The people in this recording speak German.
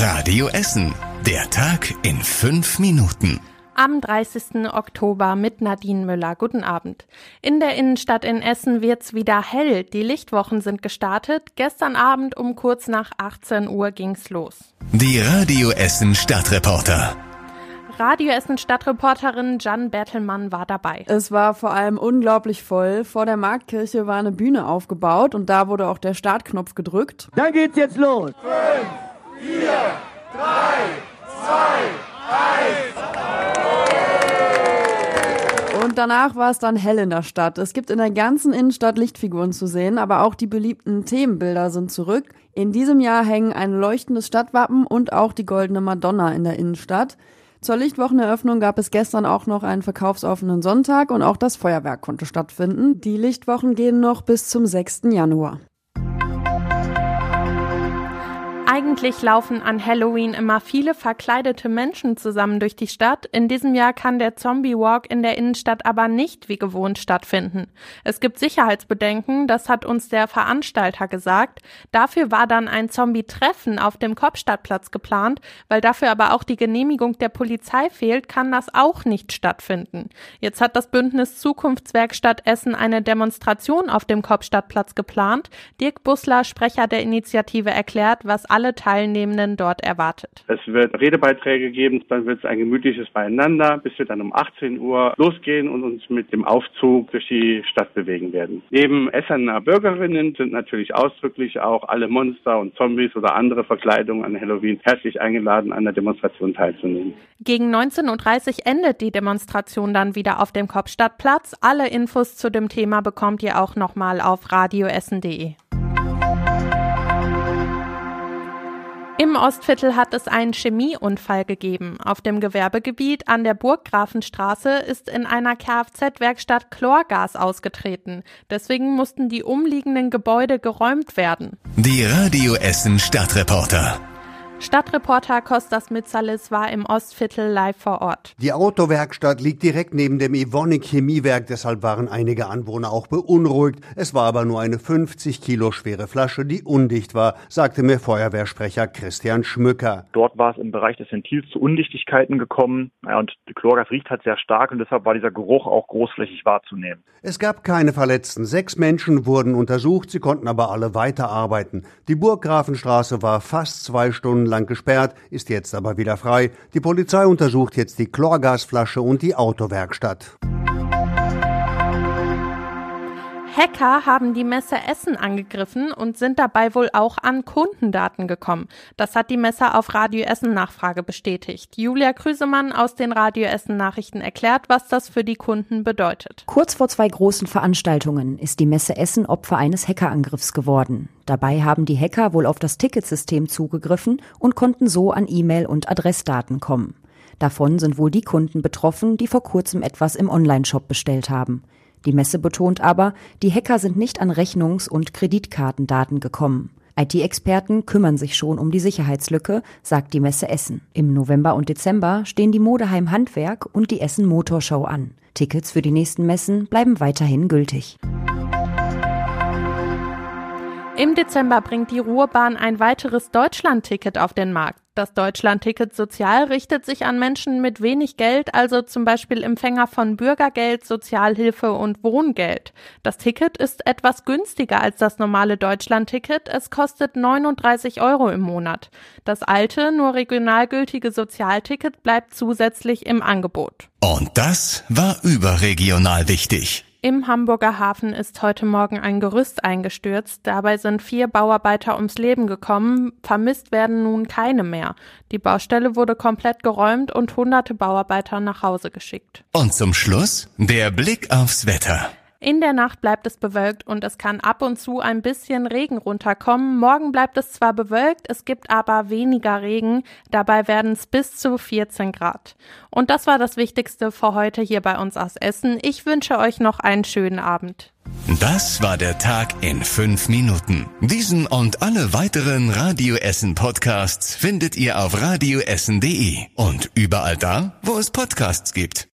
Radio Essen. Der Tag in fünf Minuten. Am 30. Oktober mit Nadine Müller. Guten Abend. In der Innenstadt in Essen wird's wieder hell. Die Lichtwochen sind gestartet. Gestern Abend um kurz nach 18 Uhr ging's los. Die Radio Essen Stadtreporter. Radio Essen Stadtreporterin Jan Bertelmann war dabei. Es war vor allem unglaublich voll. Vor der Marktkirche war eine Bühne aufgebaut und da wurde auch der Startknopf gedrückt. Dann geht's jetzt los. Fünf, vier, drei, zwei, eins. Und danach war es dann hell in der Stadt. Es gibt in der ganzen Innenstadt Lichtfiguren zu sehen, aber auch die beliebten Themenbilder sind zurück. In diesem Jahr hängen ein leuchtendes Stadtwappen und auch die goldene Madonna in der Innenstadt. Zur Lichtwocheneröffnung gab es gestern auch noch einen verkaufsoffenen Sonntag und auch das Feuerwerk konnte stattfinden. Die Lichtwochen gehen noch bis zum 6. Januar. Eigentlich laufen an Halloween immer viele verkleidete Menschen zusammen durch die Stadt. In diesem Jahr kann der Zombie Walk in der Innenstadt aber nicht wie gewohnt stattfinden. Es gibt Sicherheitsbedenken, das hat uns der Veranstalter gesagt. Dafür war dann ein Zombie-Treffen auf dem Kopfstadtplatz geplant, weil dafür aber auch die Genehmigung der Polizei fehlt, kann das auch nicht stattfinden. Jetzt hat das Bündnis Zukunftswerkstatt Essen eine Demonstration auf dem Kopfstadtplatz geplant. Dirk Bussler, Sprecher der Initiative, erklärt, was alle Teilnehmenden dort erwartet. Es wird Redebeiträge geben, dann wird es ein gemütliches Beieinander, bis wir dann um 18 Uhr losgehen und uns mit dem Aufzug durch die Stadt bewegen werden. Neben Essener Bürgerinnen sind natürlich ausdrücklich auch alle Monster und Zombies oder andere Verkleidungen an Halloween herzlich eingeladen, an der Demonstration teilzunehmen. Gegen 19.30 Uhr endet die Demonstration dann wieder auf dem Kopfstadtplatz. Alle Infos zu dem Thema bekommt ihr auch nochmal auf radioessen.de. Im Ostviertel hat es einen Chemieunfall gegeben. Auf dem Gewerbegebiet an der Burggrafenstraße ist in einer Kfz-Werkstatt Chlorgas ausgetreten. Deswegen mussten die umliegenden Gebäude geräumt werden. Die Radio Essen Stadtreporter. Stadtreporter Kostas Mitzalis war im Ostviertel live vor Ort. Die Autowerkstatt liegt direkt neben dem Evonik Chemiewerk, deshalb waren einige Anwohner auch beunruhigt. Es war aber nur eine 50 Kilo schwere Flasche, die undicht war, sagte mir Feuerwehrsprecher Christian Schmücker. Dort war es im Bereich des Ventils zu Undichtigkeiten gekommen ja, und die Chlorgas riecht halt sehr stark und deshalb war dieser Geruch auch großflächig wahrzunehmen. Es gab keine Verletzten. Sechs Menschen wurden untersucht, sie konnten aber alle weiterarbeiten. Die Burggrafenstraße war fast zwei Stunden lang gesperrt, ist jetzt aber wieder frei. Die Polizei untersucht jetzt die Chlorgasflasche und die Autowerkstatt. Hacker haben die Messe Essen angegriffen und sind dabei wohl auch an Kundendaten gekommen. Das hat die Messe auf Radio Essen Nachfrage bestätigt. Julia Krüsemann aus den Radio Essen Nachrichten erklärt, was das für die Kunden bedeutet. Kurz vor zwei großen Veranstaltungen ist die Messe Essen Opfer eines Hackerangriffs geworden. Dabei haben die Hacker wohl auf das Ticketsystem zugegriffen und konnten so an E-Mail und Adressdaten kommen. Davon sind wohl die Kunden betroffen, die vor kurzem etwas im Onlineshop bestellt haben. Die Messe betont aber, die Hacker sind nicht an Rechnungs- und Kreditkartendaten gekommen. IT-Experten kümmern sich schon um die Sicherheitslücke, sagt die Messe Essen. Im November und Dezember stehen die Modeheim Handwerk und die Essen Motorshow an. Tickets für die nächsten Messen bleiben weiterhin gültig. Im Dezember bringt die Ruhrbahn ein weiteres Deutschland-Ticket auf den Markt. Das Deutschland-Ticket Sozial richtet sich an Menschen mit wenig Geld, also zum Beispiel Empfänger von Bürgergeld, Sozialhilfe und Wohngeld. Das Ticket ist etwas günstiger als das normale Deutschland-Ticket. Es kostet 39 Euro im Monat. Das alte, nur regional gültige Sozialticket bleibt zusätzlich im Angebot. Und das war überregional wichtig. Im Hamburger Hafen ist heute Morgen ein Gerüst eingestürzt. Dabei sind vier Bauarbeiter ums Leben gekommen. Vermisst werden nun keine mehr. Die Baustelle wurde komplett geräumt und hunderte Bauarbeiter nach Hause geschickt. Und zum Schluss der Blick aufs Wetter. In der Nacht bleibt es bewölkt und es kann ab und zu ein bisschen Regen runterkommen. Morgen bleibt es zwar bewölkt, es gibt aber weniger Regen. Dabei werden es bis zu 14 Grad. Und das war das Wichtigste für heute hier bei uns aus Essen. Ich wünsche euch noch einen schönen Abend. Das war der Tag in fünf Minuten. Diesen und alle weiteren Radio Essen Podcasts findet ihr auf radioessen.de und überall da, wo es Podcasts gibt.